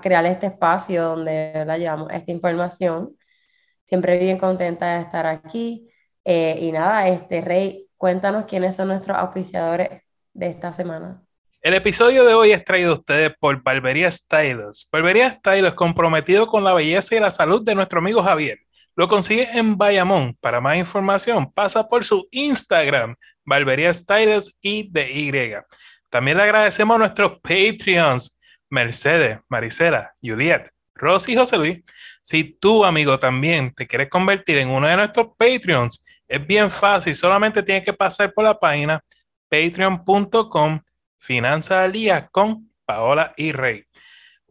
crear este espacio donde la llevamos esta información. Siempre bien contenta de estar aquí. Eh, y nada, este Rey, cuéntanos quiénes son nuestros auspiciadores de esta semana. El episodio de hoy es traído a ustedes por Barbería Stylos. Barbería Stylos comprometido con la belleza y la salud de nuestro amigo Javier. Lo consigue en Bayamón. Para más información, pasa por su Instagram, Barbería Stylos y de Y. También le agradecemos a nuestros Patreons, Mercedes, Maricela, Juliet, Rosy y José Luis. Si tú, amigo, también te quieres convertir en uno de nuestros Patreons, es bien fácil. Solamente tienes que pasar por la página patreon.com Finanzas al con Paola y Rey.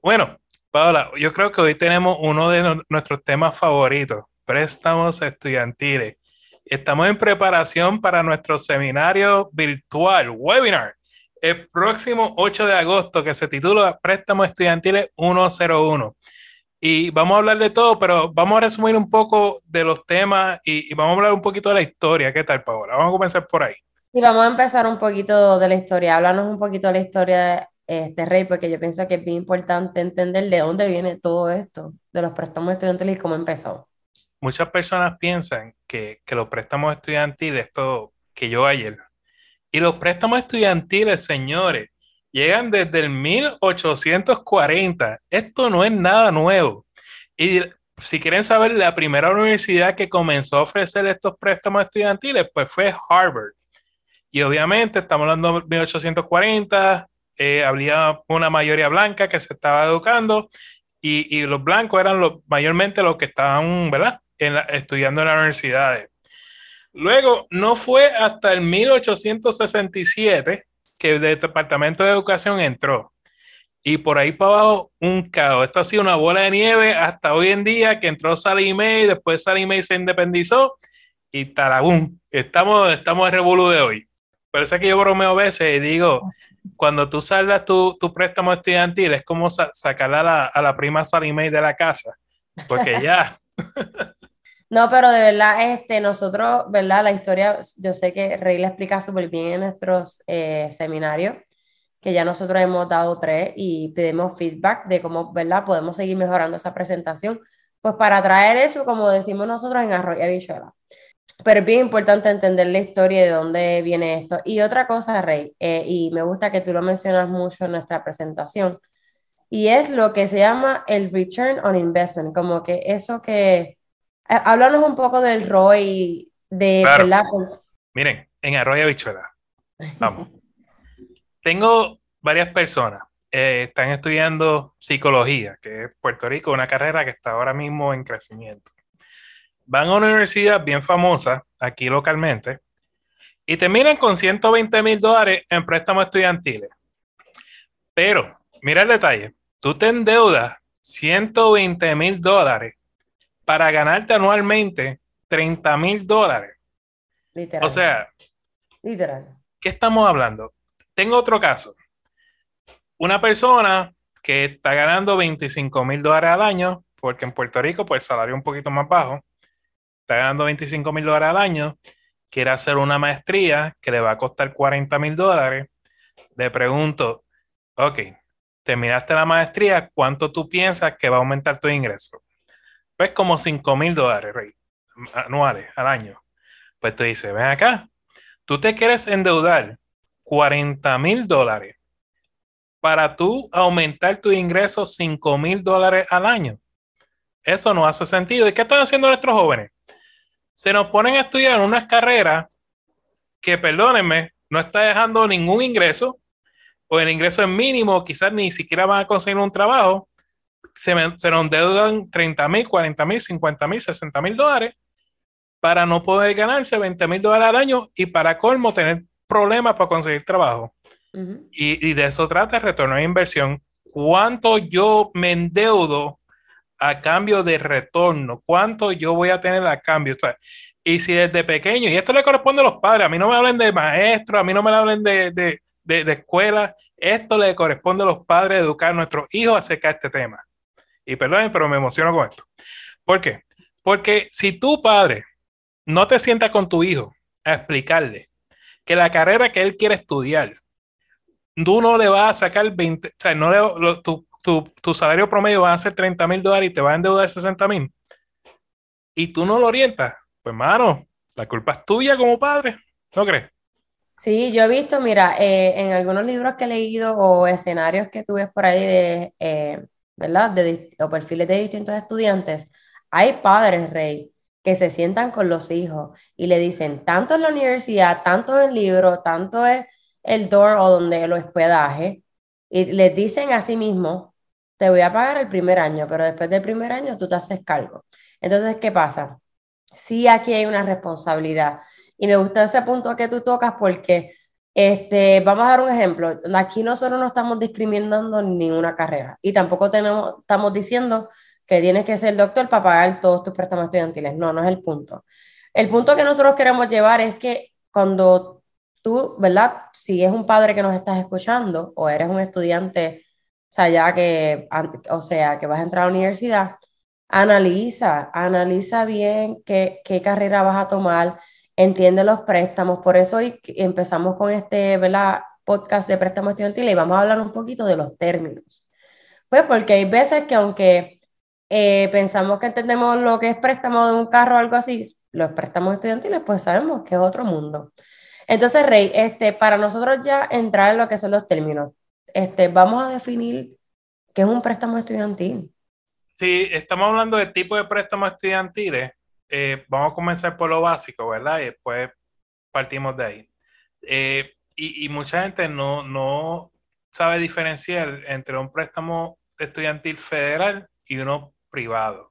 Bueno, Paola, yo creo que hoy tenemos uno de nuestros temas favoritos, préstamos estudiantiles. Estamos en preparación para nuestro seminario virtual, webinar, el próximo 8 de agosto que se titula Préstamos Estudiantiles 101. Y vamos a hablar de todo, pero vamos a resumir un poco de los temas y, vamos a hablar un poquito de la historia. ¿Qué tal, Paola? Vamos a comenzar por ahí. Y vamos a empezar un poquito de la historia. Háblanos un poquito de la historia de este rey, porque yo pienso que es bien importante entender de dónde viene todo esto, de los préstamos estudiantiles y cómo empezó. Muchas personas piensan que, que los préstamos estudiantiles, esto que yo ayer, y los préstamos estudiantiles, señores, llegan desde el 1840. Esto no es nada nuevo. Y si quieren saber, la primera universidad que comenzó a ofrecer estos préstamos estudiantiles, pues fue Harvard. Y obviamente estamos hablando de 1840, eh, había una mayoría blanca que se estaba educando y, y los blancos eran mayormente los que estaban, ¿verdad? estudiando en las universidades. Luego, no fue hasta el 1867 que el Departamento de Educación entró. Y por ahí para abajo, un caos. Esto ha sido una bola de nieve hasta hoy en día que entró Sally May, después Sally May se independizó y tarabum, estamos, estamos en revolú de hoy. Por eso es que yo bromeo a veces y digo, cuando tú saldas tu, tu préstamo estudiantil, es como sacar a la, a la prima Sally May de la casa, porque ya... No, pero de verdad, este, nosotros, ¿verdad? La historia, yo sé que Rey la explica súper bien en nuestros eh, seminarios, que ya nosotros hemos dado tres y pedimos feedback de cómo, ¿verdad? Podemos seguir mejorando esa presentación, pues para traer eso, como decimos nosotros, en Arroyo Bichuela. Pero es bien importante entender la historia de dónde viene esto. Y otra cosa, Rey, eh, y me gusta que tú lo mencionas mucho en nuestra presentación, y es lo que se llama el return on investment, como que eso que háblanos un poco del ROI de Miren, en Arroyo Bichuela. Vamos. Tengo varias personas. Eh, están estudiando psicología, que es Puerto Rico, una carrera que está ahora mismo en crecimiento. Van a una universidad bien famosa aquí localmente y terminan con 120 mil dólares en préstamos estudiantiles. Pero, mira el detalle, tú te endeudas 120 mil dólares para ganarte anualmente 30 mil dólares. Literal. O sea, literal. ¿Qué estamos hablando? Tengo otro caso. Una persona que está ganando 25 mil dólares al año, porque en Puerto Rico, pues el salario es un poquito más bajo, está ganando 25 mil dólares al año, quiere hacer una maestría que le va a costar 40 mil dólares. Le pregunto, ok, terminaste la maestría, ¿cuánto tú piensas que va a aumentar tu ingreso? Pues como 5 mil dólares anuales al año. Pues te dice, ven acá, tú te quieres endeudar 40 mil dólares para tú aumentar tu ingreso 5 mil dólares al año. Eso no hace sentido. ¿Y qué están haciendo nuestros jóvenes? Se nos ponen a estudiar una carrera que, perdónenme, no está dejando ningún ingreso, o el ingreso es mínimo, quizás ni siquiera van a conseguir un trabajo, se, se nos deudan 30 mil, 40 mil, 50 mil, 60 mil dólares para no poder ganarse 20 mil dólares al año y para colmo tener problemas para conseguir trabajo. y, y, de eso trata el retorno de inversión. ¿Cuánto yo me endeudo a cambio de retorno. ¿Cuánto yo voy a tener a cambio? y si desde pequeño, y esto le corresponde a los padres, a mí no me hablen de maestros, a mí no me hablen de, de, de, de escuela, esto le corresponde a los padres educar a nuestros hijos acerca de este tema. Y perdonen, pero me emociono con esto. ¿Por qué? Porque si tu padre no te sientas con tu hijo a explicarle que la carrera que él quiere estudiar, tú no le vas a sacar 20, o sea, no tu, tu, tu, salario promedio va a ser 30 mil dólares y te va a endeudar 60 mil, y tú no lo orientas, pues mano, la culpa es tuya como padre, ¿no crees? Sí, yo he visto, mira, eh, en algunos libros que he leído o escenarios que tú ves por ahí de, eh, ¿verdad? De, o perfiles de distintos estudiantes, hay padres, Rey, que se sientan con los hijos y le dicen, tanto en la universidad, tanto en el libro, tanto es el door o donde el hospedaje, y les dicen a sí mismo, te voy a pagar el primer año, pero después del primer año tú te haces cargo. Entonces, ¿qué pasa? Sí, aquí hay una responsabilidad. Y me gusta ese punto que tú tocas porque, este, vamos a dar un ejemplo. Aquí nosotros no estamos discriminando ninguna carrera y tampoco tenemos, estamos diciendo que tienes que ser doctor para pagar todos tus préstamos estudiantiles. No, no es el punto. El punto que nosotros queremos llevar es que cuando tú, ¿verdad? Si es un padre que nos estás escuchando o eres un estudiante, o sea, ya que, o sea, que vas a entrar a la universidad, analiza, analiza bien qué, qué carrera vas a tomar, entiende los préstamos. Por eso empezamos con este, ¿verdad? Podcast de préstamos estudiantiles y vamos a hablar un poquito de los términos. Pues porque hay veces que aunque eh, pensamos que entendemos lo que es préstamo de un carro o algo así, los préstamos estudiantiles, pues sabemos que es otro mundo. Entonces, Rey, este, para nosotros ya entrar en lo que son los términos, este, vamos a definir qué es un préstamo estudiantil. Sí, estamos hablando de tipo de préstamos estudiantiles. Eh, vamos a comenzar por lo básico, ¿verdad? Y después partimos de ahí. Eh, y, mucha gente no, no sabe diferenciar entre un préstamo estudiantil federal y uno privado.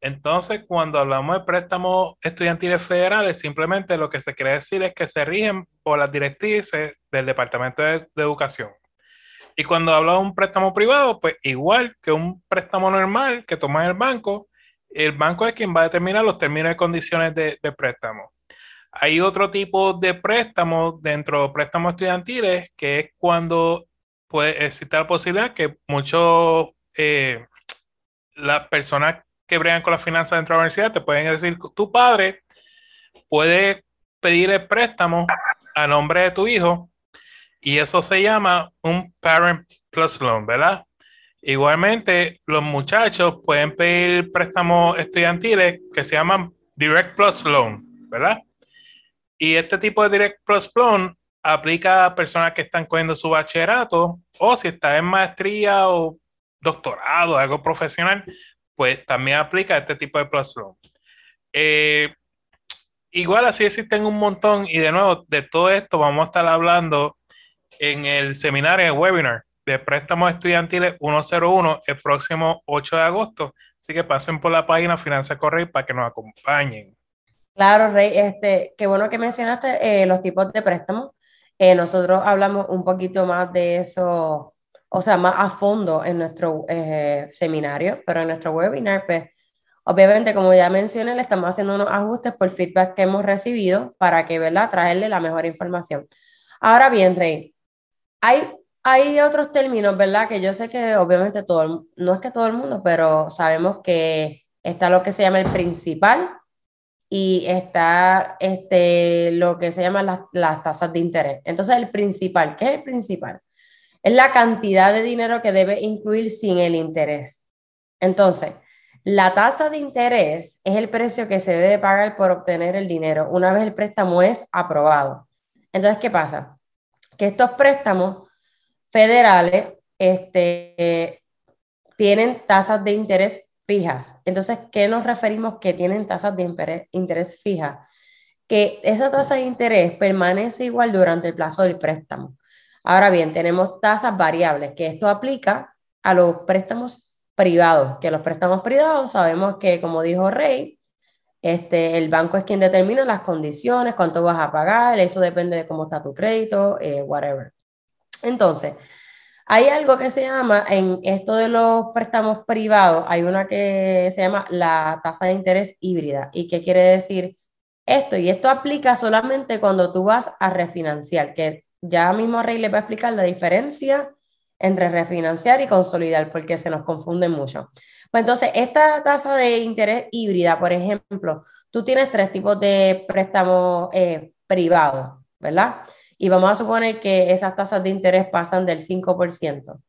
Entonces, cuando hablamos de préstamos estudiantiles federales, simplemente lo que se quiere decir es que se rigen por las directrices del Departamento de, Educación. Y cuando hablamos de un préstamo privado, pues igual que un préstamo normal que toma el banco, el banco es quien va a determinar los términos y condiciones de, préstamo. Hay otro tipo de préstamo dentro de préstamos estudiantiles que es cuando puede existir la posibilidad que muchos eh, las personas que bregan con las finanzas dentro de la universidad te pueden decir, tu padre puede pedir el préstamo a nombre de tu hijo y eso se llama un Parent Plus Loan, ¿verdad? Igualmente, los muchachos pueden pedir préstamos estudiantiles que se llaman Direct Plus Loan, ¿verdad? Y este tipo de Direct Plus Loan aplica a personas que están cogiendo su bachillerato o si está en maestría o doctorado, algo profesional, pues también aplica este tipo de plus eh, igual así existen un montón y de nuevo, de todo esto vamos a estar hablando en el seminario, el webinar de préstamos estudiantiles 101 el próximo 8 de agosto. Así que pasen por la página Finanza Correy para que nos acompañen. Claro, Rey, este, qué bueno que mencionaste eh, los tipos de préstamos. Eh, nosotros hablamos un poquito más de eso o sea, más a fondo en nuestro eh, seminario, pero en nuestro webinar, pues, obviamente, como ya mencioné, le estamos haciendo unos ajustes por feedback que hemos recibido para que, ¿verdad?, traerle la mejor información. Ahora bien, Rey, hay, hay otros términos, ¿verdad?, que yo sé que obviamente todo, no es que todo el mundo, pero sabemos que está lo que se llama el principal y está este, lo que se llama las, las tasas de interés. Entonces, el principal, ¿qué es el principal? es la cantidad de dinero que debe incluir sin el interés. Entonces, la tasa de interés es el precio que se debe pagar por obtener el dinero una vez el préstamo es aprobado. Entonces, ¿qué pasa? Que estos préstamos federales este, tienen tasas de interés fijas. Entonces, ¿qué nos referimos que tienen tasas de interés, interés fijas? Que esa tasa de interés permanece igual durante el plazo del préstamo. Ahora bien, tenemos tasas variables, que esto aplica a los préstamos privados, que los préstamos privados sabemos que, como dijo Rey, este, el banco es quien determina las condiciones, cuánto vas a pagar, eso depende de cómo está tu crédito, eh, whatever. Entonces, Hay algo que se llama, en esto de los préstamos privados, hay una que se llama la tasa de interés híbrida. ¿Y qué quiere decir esto? Y esto aplica solamente cuando tú vas a refinanciar, que ya mismo Rey le va a explicar la diferencia entre refinanciar y consolidar, porque se nos confunden mucho. Pues entonces, esta tasa de interés híbrida, por ejemplo, tú tienes tres tipos de préstamos eh, privados, ¿verdad? Y vamos a suponer que esas tasas de interés pasan del 5%.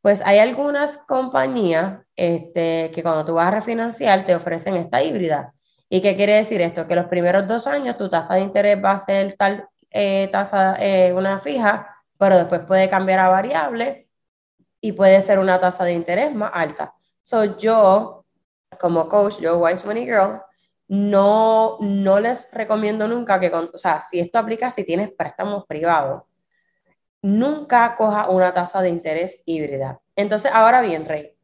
Pues hay algunas compañías este, que cuando tú vas a refinanciar te ofrecen esta híbrida. ¿Y qué quiere decir esto? Que los primeros dos años tu tasa de interés va a ser tal eh, tasa, eh, una fija, pero después puede cambiar a variable y puede ser una tasa de interés más alta. So yo, como coach, yo Wise Money Girl, no, no les recomiendo nunca que, o sea, si esto aplica si tienes préstamos privados, nunca coja una tasa de interés híbrida. Entonces, ahora bien, Rey,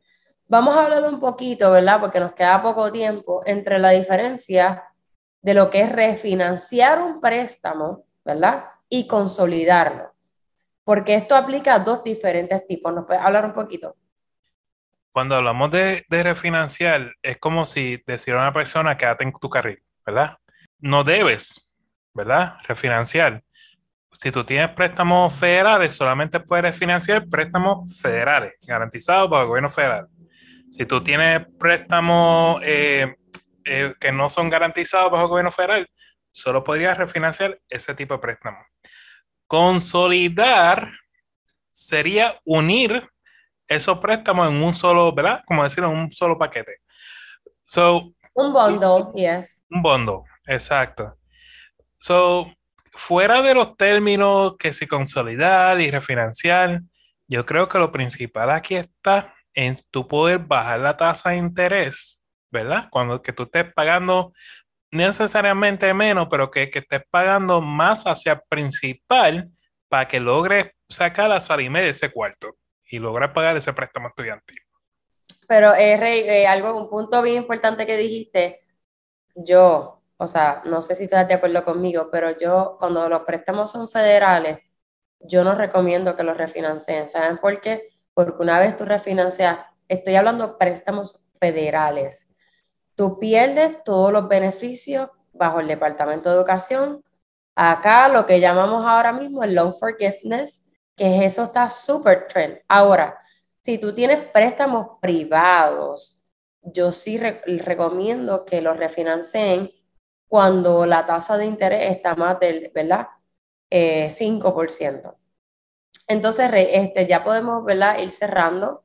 vamos a hablar un poquito, ¿verdad? Porque nos queda poco tiempo entre la diferencia de lo que es refinanciar un préstamo, ¿verdad? Y consolidarlo. Porque esto aplica a dos diferentes tipos. ¿Nos puedes hablar un poquito? Cuando hablamos de, refinanciar, es como si decir a una persona quédate en tu carril, ¿verdad? No debes, ¿verdad? Refinanciar. Si tú tienes préstamos federales, solamente puedes refinanciar préstamos federales, garantizados por el gobierno federal. Si tú tienes préstamos eh, eh, que no son garantizados bajo el gobierno federal, solo podrías refinanciar ese tipo de préstamo. Consolidar sería unir esos préstamos en un solo, ¿verdad? Como decir, en un solo paquete. So, un bundle, yes. Un bundle, exacto. So, fuera de los términos que si consolidar y refinanciar, yo creo que lo principal aquí está en tu poder bajar la tasa de interés, ¿verdad? Cuando que tú estés pagando necesariamente menos, pero que, que estés pagando más hacia principal para que logres sacar la salida de ese cuarto y lograr pagar ese préstamo estudiantil. Pero, eh, Rey, eh, algo, un punto bien importante que dijiste, yo, o sea, no sé si estás de acuerdo conmigo, pero yo, cuando los préstamos son federales, yo no recomiendo que los refinancien. ¿Saben por qué? Porque una vez tú refinancias, estoy hablando de préstamos federales, tú pierdes todos los beneficios bajo el Departamento de Educación. Acá lo que llamamos ahora mismo el loan forgiveness, que eso está súper trend. Ahora, si tú tienes préstamos privados, yo sí recomiendo que los refinancien cuando la tasa de interés está más del, ¿verdad? 5%. Eh, Entonces, este, ya podemos, ¿verdad? Ir cerrando.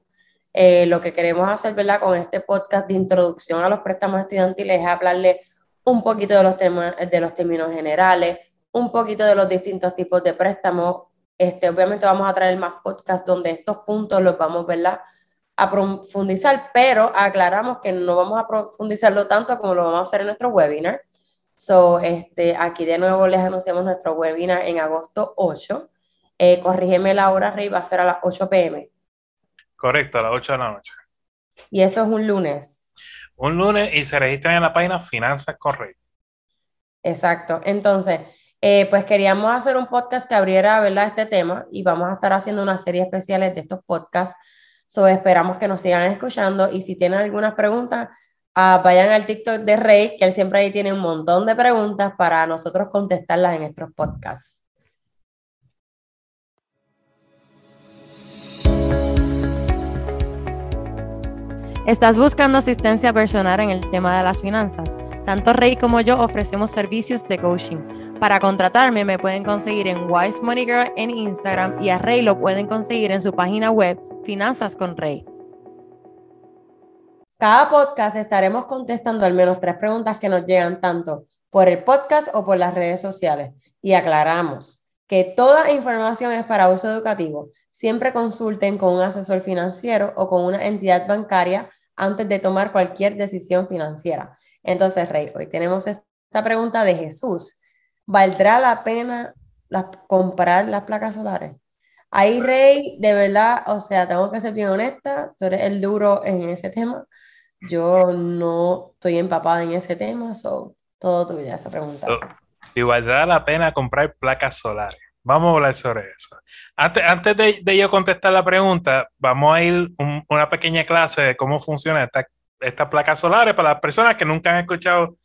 Eh, lo que queremos hacer, ¿verdad? Con este podcast de introducción a los préstamos estudiantiles es hablarle un poquito de los, temas, de los términos generales, un poquito de los distintos tipos de préstamos, este, obviamente vamos a traer más podcasts donde estos puntos los vamos ¿verdad? a profundizar, pero aclaramos que no vamos a profundizarlo tanto como lo vamos a hacer en nuestro webinar. So, este, aquí de nuevo les anunciamos nuestro webinar en agosto 8. Eh, corrígeme la hora, Rey, va a ser a las 8 pm. Correcto, a las 8 de la noche. Y eso es un lunes. Un lunes y se registran en la página Finanzas Rey. Exacto. Entonces, eh, pues queríamos hacer un podcast que abriera ¿verdad? este tema y vamos a estar haciendo una serie especiales de estos podcasts. So, esperamos que nos sigan escuchando y si tienen algunas preguntas, uh, vayan al TikTok de Rey, que él siempre ahí tiene un montón de preguntas para nosotros contestarlas en nuestros podcasts. ¿Estás buscando asistencia personal en el tema de las finanzas? Tanto Rey como yo ofrecemos servicios de coaching. Para contratarme me pueden conseguir en Wise Money Girl en Instagram y a Rey lo pueden conseguir en su página web Finanzas con Rey. Cada podcast estaremos contestando al menos tres preguntas que nos llegan tanto por el podcast o por las redes sociales. Y aclaramos que toda información es para uso educativo. Siempre consulten con un asesor financiero o con una entidad bancaria antes de tomar cualquier decisión financiera. Entonces, Rey, hoy tenemos esta pregunta de Jesús. ¿Valdrá la pena comprar las placas solares? Ahí, Rey, de verdad, o sea, tengo que ser bien honesta, tú eres el duro en ese tema. Yo no estoy empapada en ese tema, so, todo tuyo esa pregunta. ¿Y valdrá la pena comprar placas solares? Vamos a hablar sobre eso. Antes, antes de, yo contestar la pregunta, vamos a ir a una pequeña clase de cómo funciona esta, estas placas solares para las personas que nunca han escuchado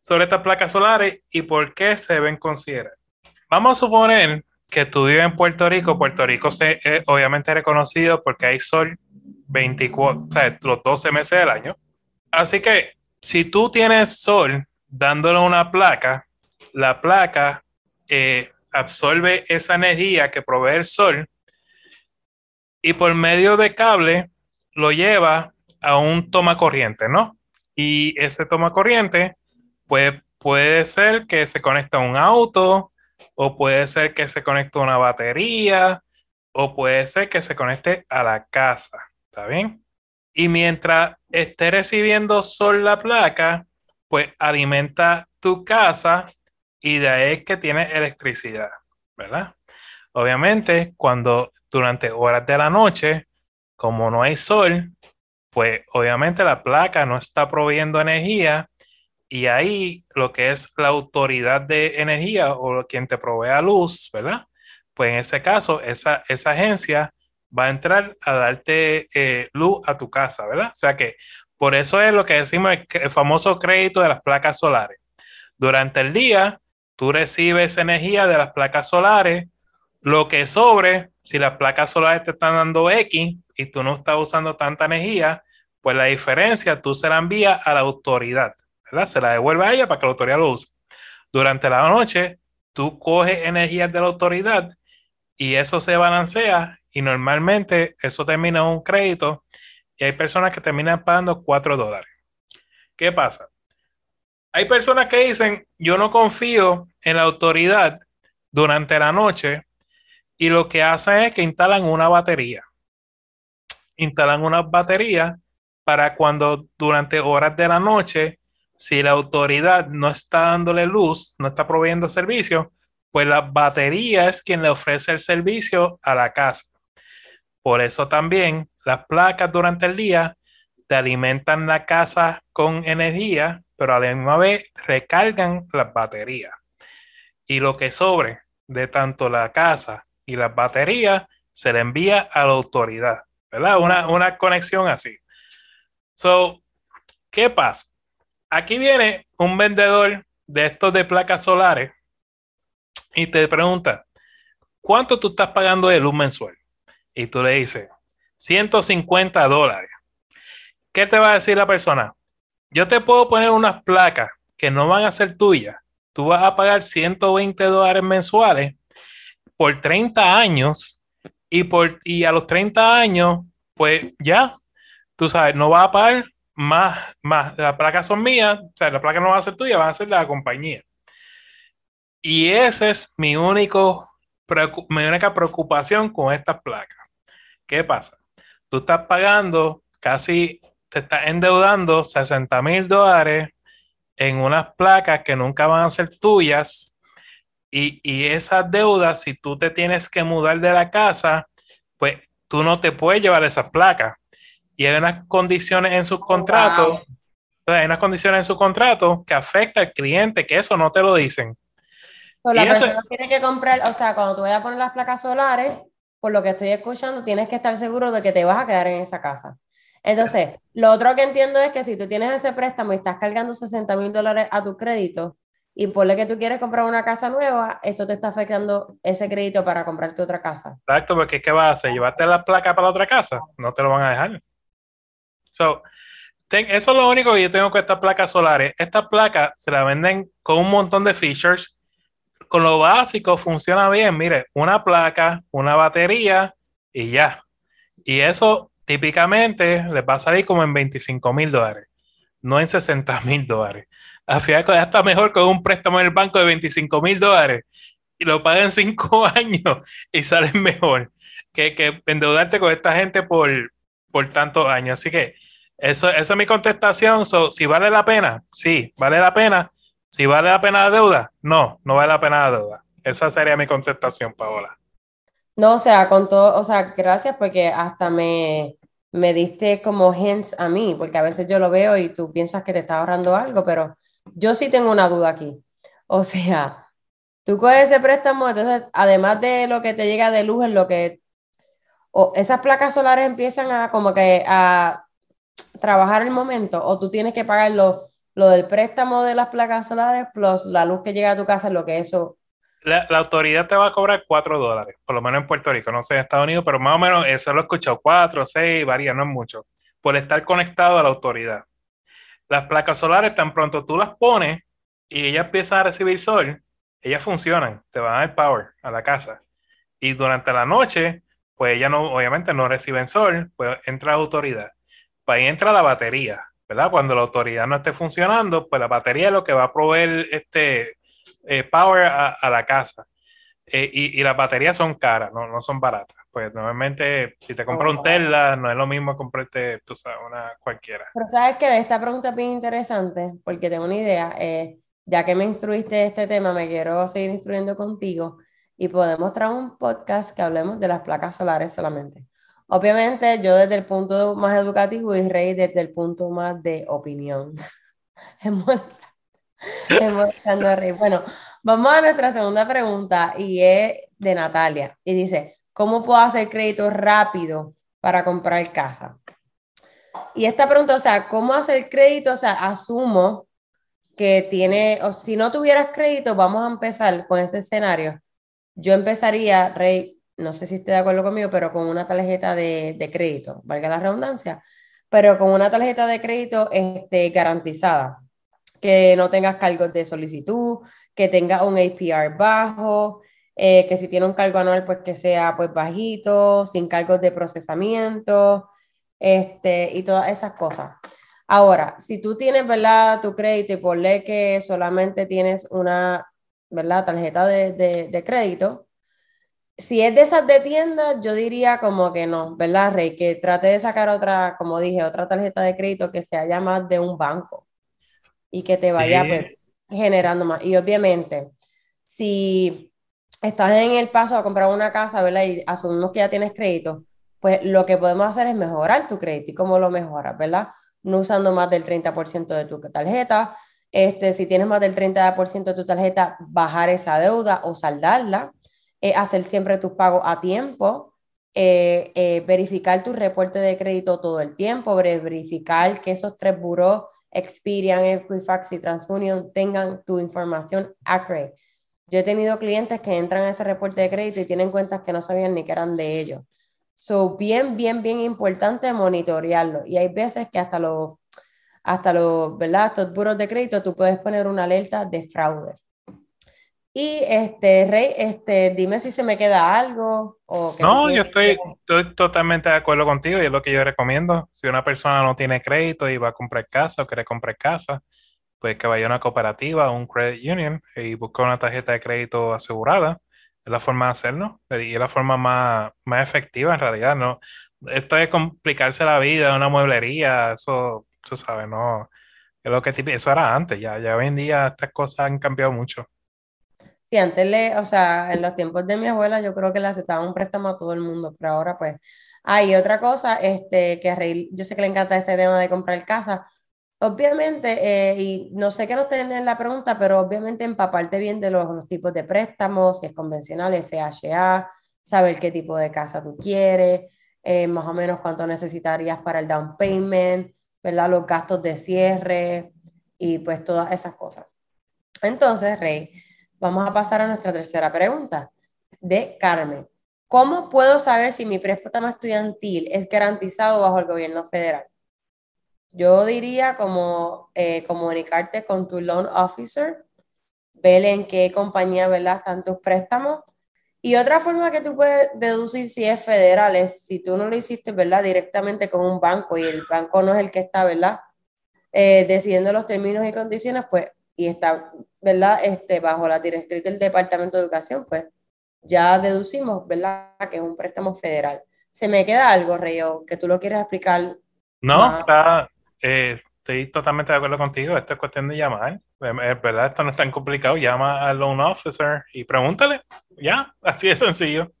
sobre estas placas solares y por qué se deben considerar. Vamos a suponer que tú vives en Puerto Rico. Puerto Rico se, es obviamente reconocido porque hay sol 24, o sea, los 12 meses del año. Así que si tú tienes sol dándole una placa, la placa eh, absorbe esa energía que provee el sol y por medio de cable lo lleva a un toma corriente, ¿no? Y ese toma corriente puede, puede ser que se conecte a un auto o puede ser que se conecte a una batería o puede ser que se conecte a la casa, ¿está bien? Y mientras esté recibiendo sol la placa, pues alimenta tu casa y de ahí es que tiene electricidad, ¿verdad? Obviamente, cuando durante horas de la noche, como no hay sol, pues obviamente la placa no está proveyendo energía y ahí lo que es la autoridad de energía o quien te provee luz, ¿verdad? Pues en ese caso, esa, esa agencia va a entrar a darte eh, luz a tu casa, ¿verdad? O sea que por eso es lo que decimos el, famoso crédito de las placas solares. Durante el día, tú recibes energía de las placas solares, lo que sobre, si las placas solares te están dando X y tú no estás usando tanta energía, pues la diferencia tú se la envías a la autoridad, ¿verdad? Se la devuelve a ella para que la autoridad lo use. Durante la noche, tú coges energías de la autoridad y eso se balancea y normalmente eso termina en un crédito y hay personas que terminan pagando 4 dólares. ¿Qué pasa? Hay personas que dicen, yo no confío en la autoridad durante la noche y lo que hacen es que instalan una batería. Instalan una batería para cuando durante horas de la noche, si la autoridad no está dándole luz, no está proveyendo servicio, pues la batería es quien le ofrece el servicio a la casa. Por eso también las placas durante el día te alimentan la casa con energía, pero a la misma vez recargan las baterías. Y lo que sobre de tanto la casa y las baterías se le envía a la autoridad, ¿verdad? Una, una conexión así. So, ¿qué pasa? Aquí viene un vendedor de estos de placas solares y te pregunta, ¿cuánto tú estás pagando de luz mensual? Y tú le dices, 150 dólares. ¿Qué te va a decir la persona? Yo te puedo poner unas placas que no van a ser tuyas. Tú vas a pagar 120 dólares mensuales por 30 años y, por, y a los 30 años, pues ya, tú sabes, no vas a pagar más, más. Las placas son mías, o sea, las placas no van a ser tuyas, van a ser la compañía. Y esa es mi, único, mi única preocupación con estas placas. ¿Qué pasa? tú estás pagando casi, te estás endeudando 60 mil dólares en unas placas que nunca van a ser tuyas. Y, y esas deudas, si tú te tienes que mudar de la casa, pues tú no te puedes llevar esas placas. Y hay unas condiciones en su contrato, hay unas condiciones en su contrato que afecta al cliente, que eso no te lo dicen. la persona tiene que comprar, o sea, cuando tú vayas a poner las placas solares, por lo que estoy escuchando, tienes que estar seguro de que te vas a quedar en esa casa. Entonces, lo otro que entiendo es que si tú tienes ese préstamo y estás cargando 60 mil dólares a tu crédito y por lo que tú quieres comprar una casa nueva, eso te está afectando ese crédito para comprarte otra casa. Exacto, porque ¿qué vas a hacer? ¿Llevarte la placa para la otra casa? No te lo van a dejar. So, eso es lo único que yo tengo con estas placas solares. Estas placas se las venden con un montón de features con lo básico funciona bien. Mire, una placa, una batería y ya. Y eso típicamente les va a salir como en 25 mil dólares, no en 60 mil dólares. Al final está mejor con un préstamo en el banco de 25 mil dólares y lo pagan cinco años y salen mejor que, que endeudarte con esta gente por, por tantos años. Así que eso, esa es mi contestación. si vale la pena, sí, vale la pena si vale la pena la deuda, no, no vale la pena la deuda. Esa sería mi contestación, Paola. No, o sea, con todo, o sea, gracias porque hasta me, me diste como hints a mí, porque a veces yo lo veo y tú piensas que te está ahorrando algo, pero yo sí tengo una duda aquí. O sea, Tú coges ese préstamo, entonces, además de lo que te llega de luz, en lo que o esas placas solares empiezan a como que a trabajar el momento, o tú tienes que pagar lo, lo del préstamo de las placas solares plus la luz que llega a tu casa, lo que eso la, la, autoridad te va a cobrar 4 dólares, por lo menos en Puerto Rico, no sé en Estados Unidos, pero más o menos eso lo he escuchado, 4, 6, varía, no es mucho, por estar conectado a la autoridad. Las placas solares, tan pronto tú las pones y ellas empiezan a recibir sol, ellas funcionan, te van a dar power a la casa. Y durante la noche, pues ellas no, obviamente no reciben sol, pues entra la autoridad. Pues ahí entra la batería, ¿verdad? Cuando la autoridad no esté funcionando, pues la batería es lo que va a proveer este eh, power a, la casa. Eh, y, y, las baterías son caras, no, no, son baratas. Pues normalmente, si te compras un Tesla, no es lo mismo comprarte, tú sabes, una cualquiera. Pero sabes que esta pregunta es bien interesante, porque tengo una idea. Eh, ya que me instruiste este tema, me quiero seguir instruyendo contigo y podemos traer un podcast que hablemos de las placas solares solamente. Obviamente, yo desde el punto más educativo y Rey desde el punto más de opinión. Bueno, vamos a nuestra segunda pregunta y es de Natalia. Y dice, ¿cómo puedo hacer crédito rápido para comprar casa? Y esta pregunta, o sea, ¿cómo hacer crédito? O sea, asumo que tiene, o si no tuvieras crédito, vamos a empezar con ese escenario. Yo empezaría, Rey, no sé si esté de acuerdo conmigo, pero con una tarjeta de, de crédito, valga la redundancia, pero con una tarjeta de crédito este, garantizada que no tengas cargos de solicitud, que tenga un APR bajo, eh, que si tiene un cargo anual, pues que sea pues bajito, sin cargos de procesamiento, este, y todas esas cosas. Ahora, si tú tienes, ¿verdad? Tu crédito y ponle que solamente tienes una, ¿verdad? Tarjeta de, de, de crédito, si es de esas de tienda, yo diría como que no, ¿verdad, Rey? Que trate de sacar otra, como dije, otra tarjeta de crédito que sea ya más de un banco y que te vaya pues, generando más. Y obviamente, si estás en el paso a comprar una casa, ¿verdad? Y asumimos que ya tienes crédito, pues lo que podemos hacer es mejorar tu crédito. ¿Y cómo lo mejoras, verdad? No usando más del 30% de tu tarjeta. Este, si tienes más del 30% de tu tarjeta, bajar esa deuda o saldarla. Eh, hacer siempre tus pagos a tiempo. Eh, eh, verificar tu reporte de crédito todo el tiempo, verificar que esos tres buros Experian, Equifax y TransUnion tengan tu información accurate. Yo he tenido clientes que entran a ese reporte de crédito y tienen cuentas que no sabían ni que eran de ellos. So, bien, bien, bien importante monitorearlo. Y hay veces que hasta los, hasta los, ¿verdad? Estos buros de crédito tú puedes poner una alerta de fraude. Y este, Rey, este, dime si se me queda algo. O no, yo estoy, estoy, totalmente de acuerdo contigo y es lo que yo recomiendo. Si una persona no tiene crédito y va a comprar casa o quiere comprar casa, pues que vaya a una cooperativa o un credit union y busque una tarjeta de crédito asegurada. Es la forma de hacerlo y es la forma más, más efectiva en realidad. ¿no? Esto es complicarse la vida, una mueblería, eso, tú sabes, no. Es lo que eso era antes, ya, ya hoy en día estas cosas han cambiado mucho. Sí, antes le, o sea, en los tiempos de mi abuela yo creo que le aceptaban un préstamo a todo el mundo, pero ahora pues hay otra cosa, este, que a Rey, yo sé que le encanta este tema de comprar casa. Obviamente, eh, y no sé qué nos tienen la pregunta, pero obviamente empaparte bien de los, los, tipos de préstamos, si es convencional, FHA, saber qué tipo de casa tú quieres, eh, más o menos cuánto necesitarías para el down payment, ¿verdad? Los gastos de cierre y pues todas esas cosas. Entonces, Rey, Vamos a pasar a nuestra tercera pregunta de Carmen. ¿Cómo puedo saber si mi préstamo estudiantil es garantizado bajo el gobierno federal? Yo diría como eh, comunicarte con tu loan officer, ver en qué compañía ¿verdad? están tus préstamos. Y otra forma que tú puedes deducir si es federal es si tú no lo hiciste ¿verdad? directamente con un banco y el banco no es el que está ¿verdad? Eh, decidiendo los términos y condiciones, pues y está, ¿verdad? Este, bajo la directriz del Departamento de Educación, pues ya deducimos, ¿verdad? Que es un préstamo federal. ¿Se me queda algo, Río, que tú lo quieres explicar? No, está, estoy totalmente de acuerdo contigo. Esto es cuestión de llamar. Es verdad, esto no es tan complicado. Llama al loan officer y pregúntale. Ya, así de sencillo.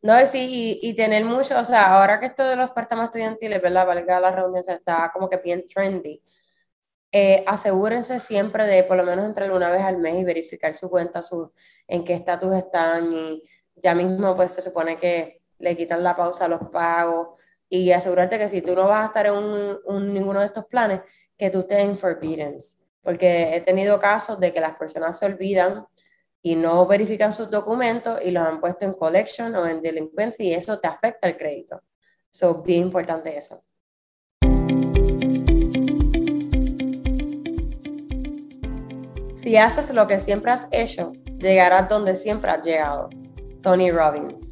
No, sí, y, y, tener mucho, o sea, ahora que esto de los préstamos estudiantiles, ¿verdad? Valga la redundancia, está como que bien trendy eh, asegúrense siempre de por lo menos entrar una vez al mes y verificar su cuenta, su, en qué estatus están y ya mismo pues se supone que le quitan la pausa a los pagos y asegurarte que si tú no vas a estar en un, ninguno de estos planes, que tú estés en forbiddance. Porque he tenido casos de que las personas se olvidan y no verifican sus documentos y los han puesto en collection o en delincuencia y eso te afecta el crédito. So, bien importante eso. Si haces lo que siempre has hecho, llegarás donde siempre has llegado. Tony Robbins.